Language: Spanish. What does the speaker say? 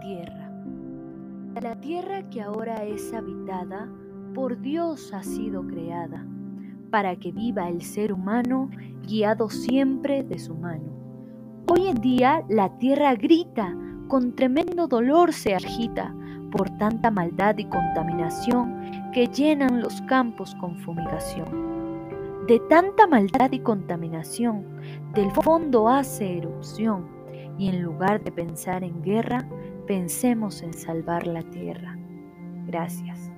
tierra que ahora es habitada por Dios ha sido creada, para que viva el ser humano guiado siempre de su mano. Hoy en día la tierra grita, con tremendo dolor se agita por tanta maldad y contaminación que llenan los campos con fumigación. De tanta maldad y contaminación, del fondo hace erupción, y en lugar de pensar en guerra, pensemos en salvar la tierra. Gracias.